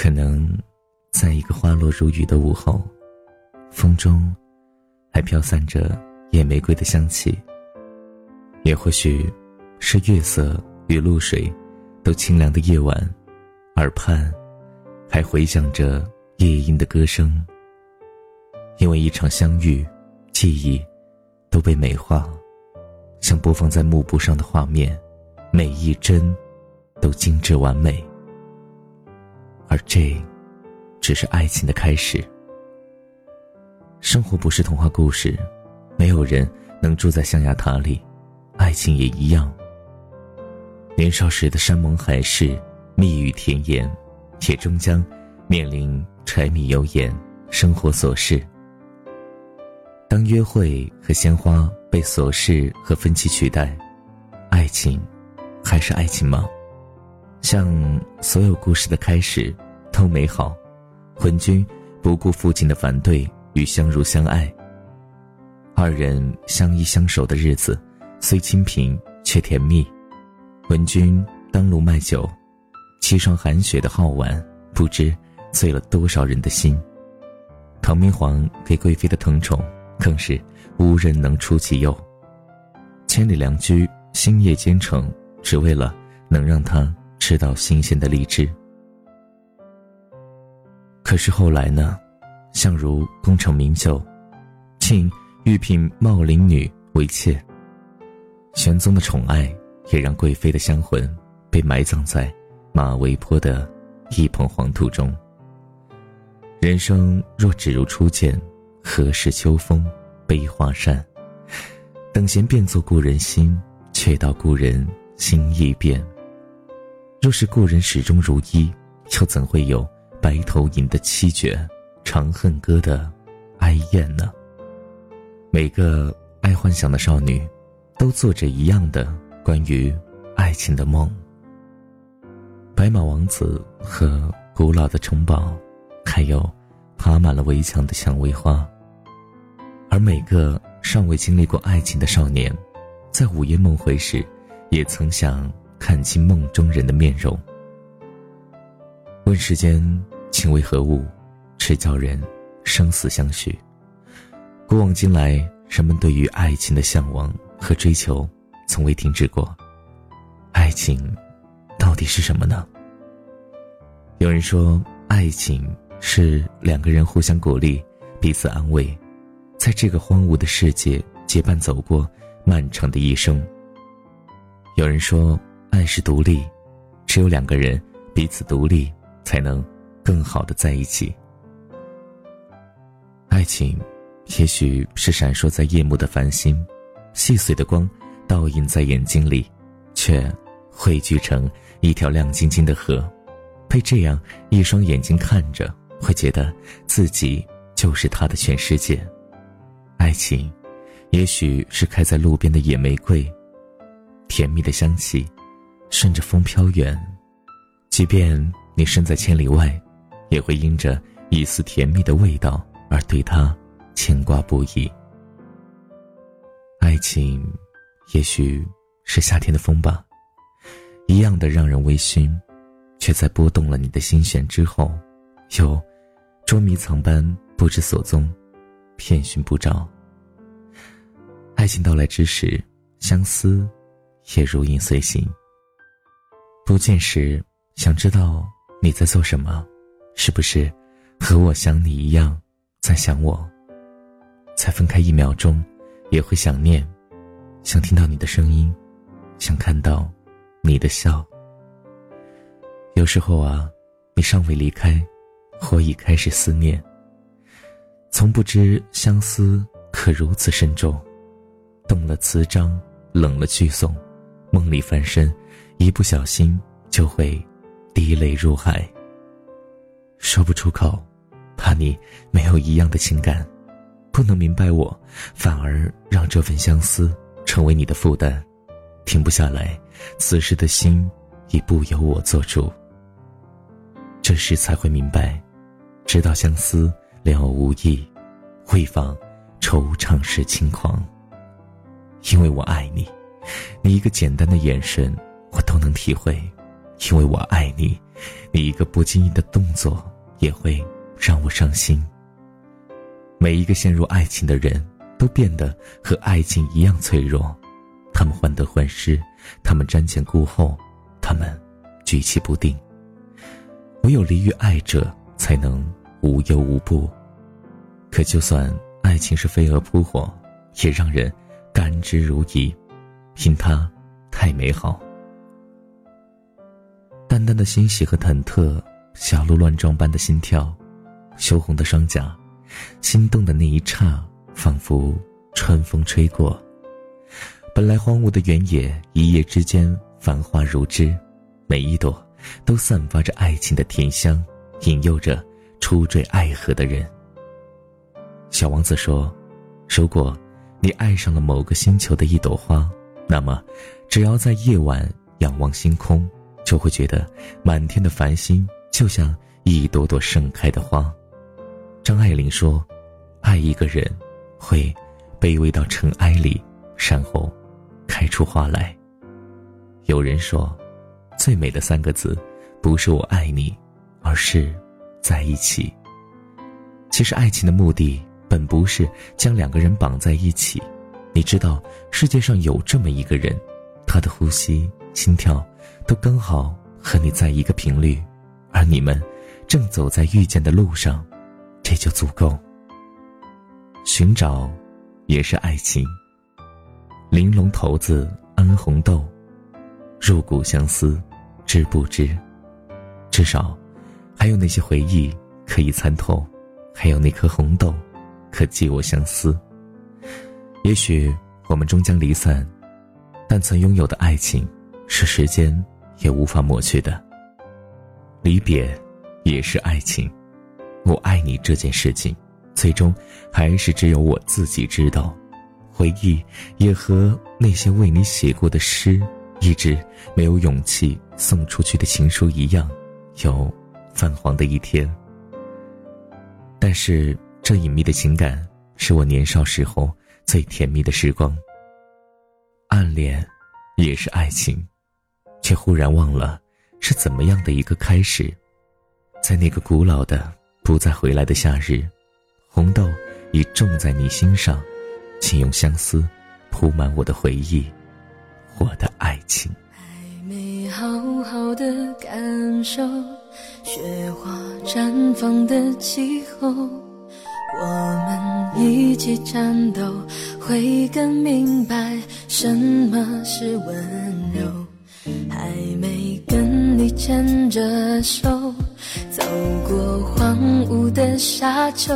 可能，在一个花落如雨的午后，风中还飘散着野玫瑰的香气。也或许，是月色与露水都清凉的夜晚，耳畔还回响着夜莺的歌声。因为一场相遇，记忆都被美化，像播放在幕布上的画面，每一帧都精致完美。而这，只是爱情的开始。生活不是童话故事，没有人能住在象牙塔里，爱情也一样。年少时的山盟海誓、蜜语甜言，也终将面临柴米油盐、生活琐事。当约会和鲜花被琐事和分歧取代，爱情还是爱情吗？像所有故事的开始都美好，昏君不顾父亲的反对与相濡相爱。二人相依相守的日子虽清贫却甜蜜。昏君当路卖酒，凄霜寒雪的好玩，不知醉了多少人的心。唐明皇给贵妃的疼宠。更是无人能出其右。千里良驹，星夜兼程，只为了能让她吃到新鲜的荔枝。可是后来呢？相如功成名就，庆御聘茂陵女为妾。玄宗的宠爱也让贵妃的香魂被埋葬在马嵬坡的一捧黄土中。人生若只如初见。何事秋风悲画扇？等闲变作故人心，却道故人心易变。若是故人始终如一，又怎会有白头吟的凄绝，长恨歌的哀艳呢？每个爱幻想的少女，都做着一样的关于爱情的梦。白马王子和古老的城堡，还有爬满了围墙的蔷薇花。而每个尚未经历过爱情的少年，在午夜梦回时，也曾想看清梦中人的面容。问世间情为何物，只叫人生死相许。古往今来，人们对于爱情的向往和追求，从未停止过。爱情，到底是什么呢？有人说，爱情是两个人互相鼓励，彼此安慰。在这个荒芜的世界结伴走过漫长的一生。有人说，爱是独立，只有两个人彼此独立，才能更好的在一起。爱情，也许是闪烁在夜幕的繁星，细碎的光倒映在眼睛里，却汇聚成一条亮晶晶的河。被这样一双眼睛看着，会觉得自己就是他的全世界。爱情，也许是开在路边的野玫瑰，甜蜜的香气，顺着风飘远。即便你身在千里外，也会因着一丝甜蜜的味道而对他牵挂不已。爱情，也许是夏天的风吧，一样的让人微醺，却在拨动了你的心弦之后，又捉迷藏般不知所踪，遍寻不着。爱情到来之时，相思也如影随形。不见时，想知道你在做什么，是不是和我想你一样在想我？才分开一秒钟，也会想念，想听到你的声音，想看到你的笑。有时候啊，你尚未离开，我已开始思念。从不知相思可如此深重。动了词章，冷了句诵，梦里翻身，一不小心就会滴泪入海。说不出口，怕你没有一样的情感，不能明白我，反而让这份相思成为你的负担，停不下来。此时的心已不由我做主。这时才会明白，直到相思了无益，会放惆怅是轻狂。因为我爱你，你一个简单的眼神，都能体会；因为我爱你，你一个不经意的动作也会让我伤心。每一个陷入爱情的人都变得和爱情一样脆弱，他们患得患失，他们瞻前顾后，他们举棋不定。唯有离于爱者，才能无忧无怖。可就算爱情是飞蛾扑火，也让人甘之如饴，因它太美好。淡淡的欣喜和忐忑，小鹿乱撞般的心跳，羞红的双颊，心动的那一刹，仿佛春风吹过。本来荒芜的原野，一夜之间繁花如织，每一朵都散发着爱情的甜香，引诱着初坠爱河的人。小王子说：“如果你爱上了某个星球的一朵花，那么，只要在夜晚仰望星空。”就会觉得满天的繁星就像一朵朵盛开的花。张爱玲说：“爱一个人，会卑微到尘埃里，然后开出花来。”有人说，最美的三个字，不是我爱你，而是在一起。其实，爱情的目的本不是将两个人绑在一起。你知道，世界上有这么一个人，他的呼吸、心跳。都刚好和你在一个频率，而你们正走在遇见的路上，这就足够。寻找也是爱情。玲珑骰子安红豆，入骨相思知不知？至少还有那些回忆可以参透，还有那颗红豆可寄我相思。也许我们终将离散，但曾拥有的爱情是时间。也无法抹去的。离别，也是爱情。我爱你这件事情，最终还是只有我自己知道。回忆也和那些为你写过的诗，一直没有勇气送出去的情书一样，有泛黄的一天。但是这隐秘的情感，是我年少时候最甜蜜的时光。暗恋，也是爱情。却忽然忘了，是怎么样的一个开始。在那个古老的、不再回来的夏日，红豆已种在你心上，请用相思铺满我的回忆，我的爱情。还没好好的感受雪花绽放的气候，我们一起战斗，会更明白什么是温柔。还没跟你牵着手走过荒芜的沙丘，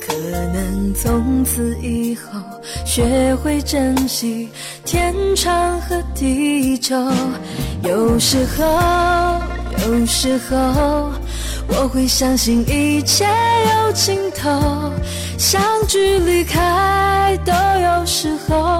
可能从此以后学会珍惜天长和地久。有时候，有时候我会相信一切有尽头，相聚离开都有时候。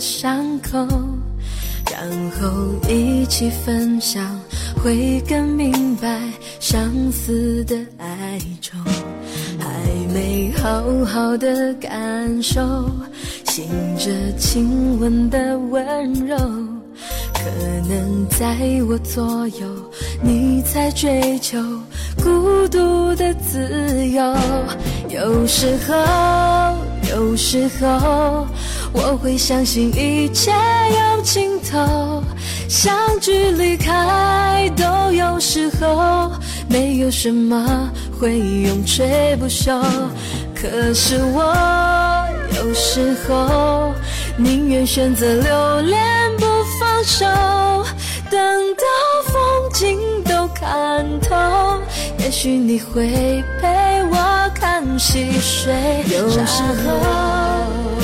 伤口，然后一起分享，会更明白相思的哀愁。还没好好的感受，醒着亲吻的温柔，可能在我左右，你在追求孤独的自由。有时候，有时候。我会相信一切有尽头，相聚离开都有时。候，没有什么会永垂不朽。可是我有时候宁愿选择留恋不放手，等到风景都看透，也许你会陪我看细水长流，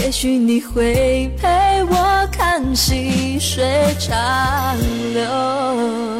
也许你会陪我看细水长流。